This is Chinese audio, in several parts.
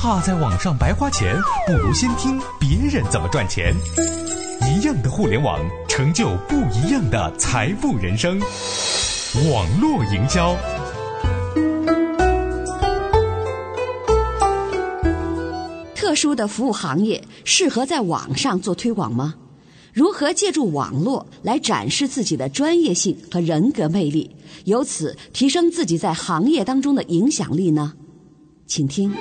怕在网上白花钱，不如先听别人怎么赚钱。一样的互联网，成就不一样的财富人生。网络营销，特殊的服务行业适合在网上做推广吗？如何借助网络来展示自己的专业性和人格魅力，由此提升自己在行业当中的影响力呢？请听。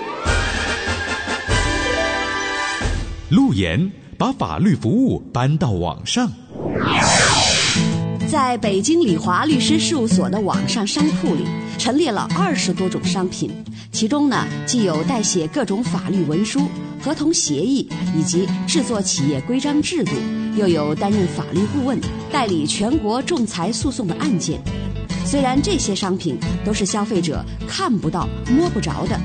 路言把法律服务搬到网上。在北京李华律师事务所的网上商铺里，陈列了二十多种商品，其中呢，既有代写各种法律文书、合同协议以及制作企业规章制度，又有担任法律顾问、代理全国仲裁诉讼的案件。虽然这些商品都是消费者看不到、摸不着的，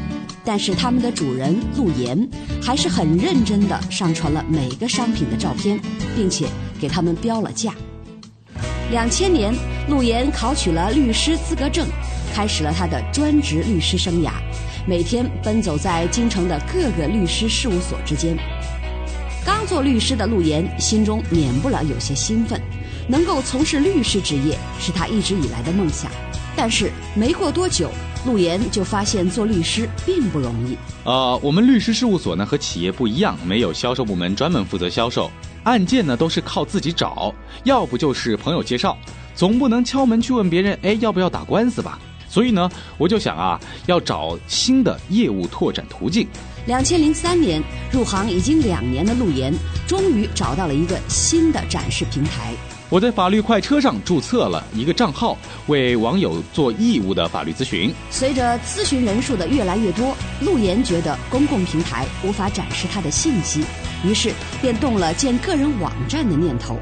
但是他们的主人陆岩还是很认真地上传了每个商品的照片，并且给他们标了价。两千年，陆岩考取了律师资格证，开始了他的专职律师生涯。每天奔走在京城的各个律师事务所之间。刚做律师的陆岩心中免不了有些兴奋，能够从事律师职业是他一直以来的梦想。但是没过多久，陆岩就发现做律师并不容易。呃，我们律师事务所呢和企业不一样，没有销售部门专门负责销售。案件呢都是靠自己找，要不就是朋友介绍，总不能敲门去问别人，哎，要不要打官司吧？所以呢，我就想啊，要找新的业务拓展途径。两千零三年入行已经两年的陆岩，终于找到了一个新的展示平台。我在法律快车上注册了一个账号，为网友做义务的法律咨询。随着咨询人数的越来越多，陆岩觉得公共平台无法展示他的信息。于是便动了建个人网站的念头。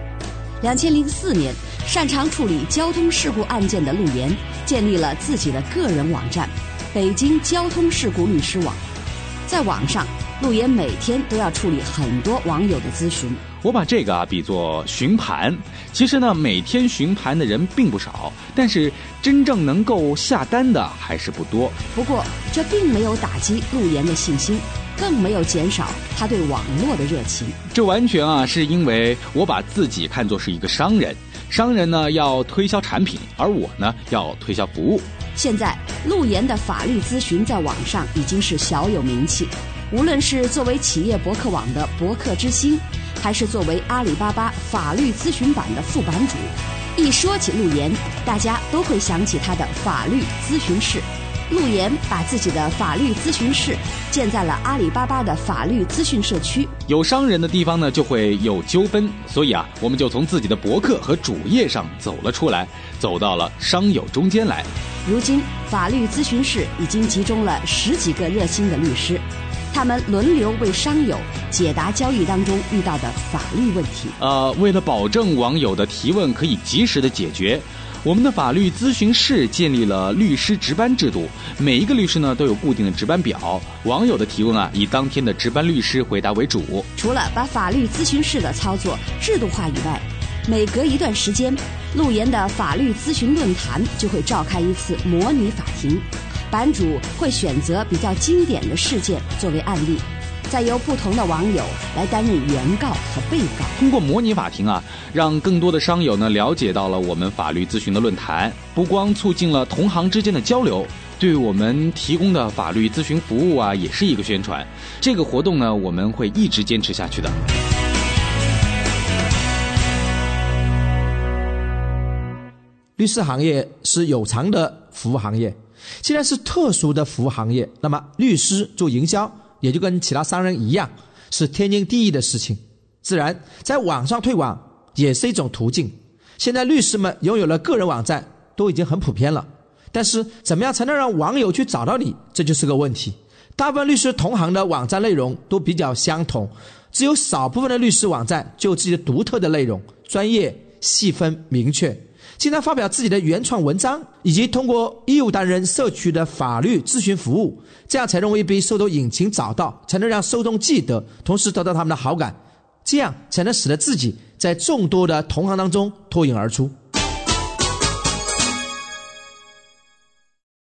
两千零四年，擅长处理交通事故案件的陆岩建立了自己的个人网站——北京交通事故律师网。在网上，陆岩每天都要处理很多网友的咨询。我把这个啊比作询盘。其实呢，每天询盘的人并不少，但是真正能够下单的还是不多。不过，这并没有打击陆岩的信心。更没有减少他对网络的热情。这完全啊，是因为我把自己看作是一个商人。商人呢要推销产品，而我呢要推销服务。现在陆岩的法律咨询在网上已经是小有名气。无论是作为企业博客网的博客之星，还是作为阿里巴巴法律咨询版的副版主，一说起陆岩，大家都会想起他的法律咨询室。陆岩把自己的法律咨询室建在了阿里巴巴的法律资讯社区。有商人的地方呢，就会有纠纷，所以啊，我们就从自己的博客和主页上走了出来，走到了商友中间来。如今，法律咨询室已经集中了十几个热心的律师，他们轮流为商友解答交易当中遇到的法律问题。呃，为了保证网友的提问可以及时的解决。我们的法律咨询室建立了律师值班制度，每一个律师呢都有固定的值班表。网友的提问啊，以当天的值班律师回答为主。除了把法律咨询室的操作制度化以外，每隔一段时间，陆岩的法律咨询论坛就会召开一次模拟法庭，版主会选择比较经典的事件作为案例。再由不同的网友来担任原告和被告。通过模拟法庭啊，让更多的商友呢了解到了我们法律咨询的论坛，不光促进了同行之间的交流，对我们提供的法律咨询服务啊，也是一个宣传。这个活动呢，我们会一直坚持下去的。律师行业是有偿的服务行业，既然是特殊的服务行业，那么律师做营销。也就跟其他商人一样，是天经地义的事情。自然，在网上推广也是一种途径。现在律师们拥有了个人网站，都已经很普遍了。但是，怎么样才能让网友去找到你，这就是个问题。大部分律师同行的网站内容都比较相同，只有少部分的律师网站就有自己独特的内容，专业、细分、明确。经常发表自己的原创文章，以及通过义务担任社区的法律咨询服务，这样才容易被搜索引擎找到，才能让受众记得，同时得到他们的好感，这样才能使得自己在众多的同行当中脱颖而出。